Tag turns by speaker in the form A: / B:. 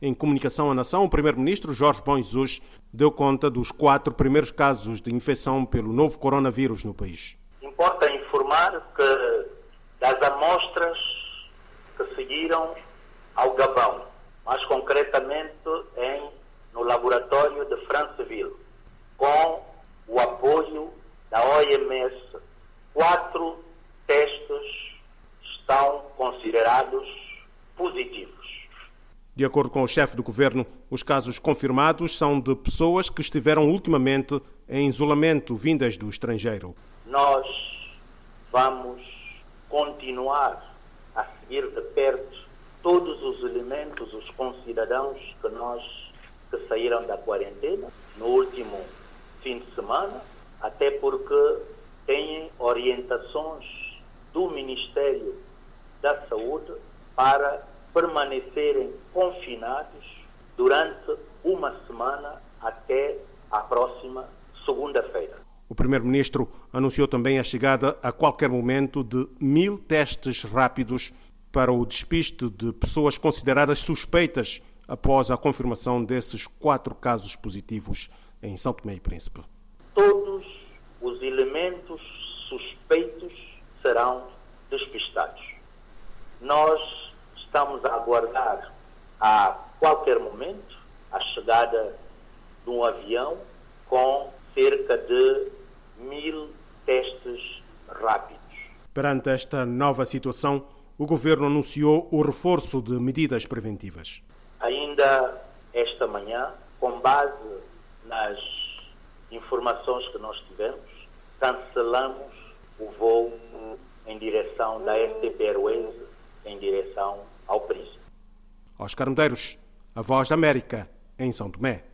A: Em comunicação à nação, o primeiro-ministro Jorge Bom Jesus deu conta dos quatro primeiros casos de infecção pelo novo coronavírus no país.
B: Importa informar que das amostras que seguiram ao Gabão, mais concretamente em, no laboratório de Franceville, com o apoio da OMS, quatro testes estão considerados positivos.
A: De acordo com o chefe do governo, os casos confirmados são de pessoas que estiveram ultimamente em isolamento vindas do estrangeiro.
B: Nós vamos continuar a seguir de perto todos os elementos, os concidadãos que nós que saíram da quarentena no último fim de semana, até porque têm orientações do Ministério da Saúde para permanecerem confinados durante uma semana até a próxima segunda-feira.
A: O Primeiro-Ministro anunciou também a chegada a qualquer momento de mil testes rápidos para o despiste de pessoas consideradas suspeitas após a confirmação desses quatro casos positivos em São Tomé e Príncipe.
B: Todos os elementos suspeitos serão despistados. Nós estamos a aguardar a qualquer momento a chegada de um avião com cerca de mil testes rápidos.
A: Perante esta nova situação, o governo anunciou o reforço de medidas preventivas.
B: Ainda esta manhã, com base nas informações que nós tivemos, cancelamos o voo em direção da STP Airways em direção.
A: Oscar Medeiros, a Voz da América, em São Tomé.